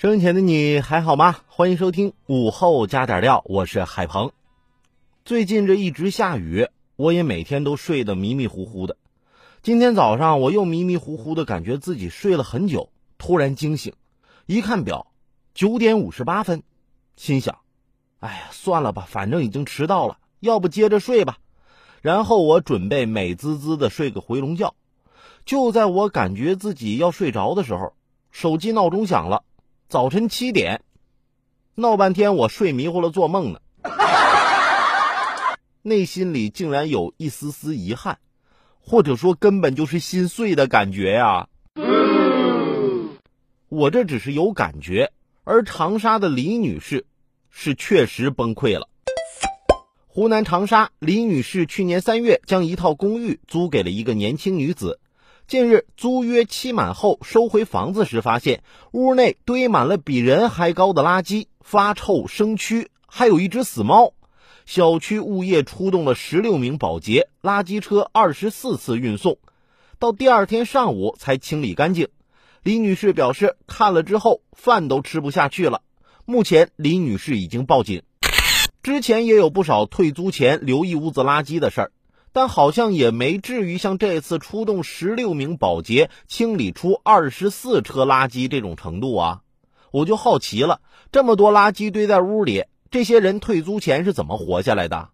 收音前的你还好吗？欢迎收听午后加点料，我是海鹏。最近这一直下雨，我也每天都睡得迷迷糊糊的。今天早上我又迷迷糊糊的感觉自己睡了很久，突然惊醒，一看表，九点五十八分，心想：哎呀，算了吧，反正已经迟到了，要不接着睡吧。然后我准备美滋滋的睡个回笼觉。就在我感觉自己要睡着的时候，手机闹钟响了。早晨七点，闹半天我睡迷糊了，做梦呢。内心里竟然有一丝丝遗憾，或者说根本就是心碎的感觉呀。我这只是有感觉，而长沙的李女士是确实崩溃了。湖南长沙李女士去年三月将一套公寓租给了一个年轻女子。近日租约期满后收回房子时，发现屋内堆满了比人还高的垃圾，发臭生蛆，还有一只死猫。小区物业出动了十六名保洁，垃圾车二十四次运送，到第二天上午才清理干净。李女士表示，看了之后饭都吃不下去了。目前，李女士已经报警。之前也有不少退租前留一屋子垃圾的事儿。但好像也没至于像这次出动十六名保洁清理出二十四车垃圾这种程度啊！我就好奇了，这么多垃圾堆在屋里，这些人退租前是怎么活下来的？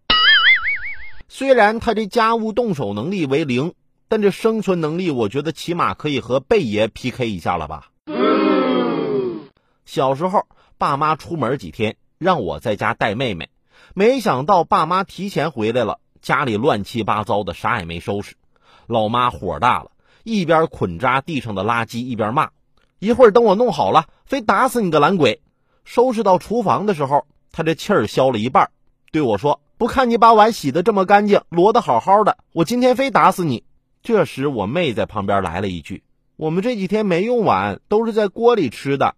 虽然他这家务动手能力为零，但这生存能力，我觉得起码可以和贝爷 PK 一下了吧？小时候，爸妈出门几天，让我在家带妹妹，没想到爸妈提前回来了。家里乱七八糟的，啥也没收拾，老妈火大了，一边捆扎地上的垃圾，一边骂：“一会儿等我弄好了，非打死你个懒鬼！”收拾到厨房的时候，他这气儿消了一半，对我说：“不看你把碗洗得这么干净，摞得好好的，我今天非打死你！”这时我妹在旁边来了一句：“我们这几天没用碗，都是在锅里吃的，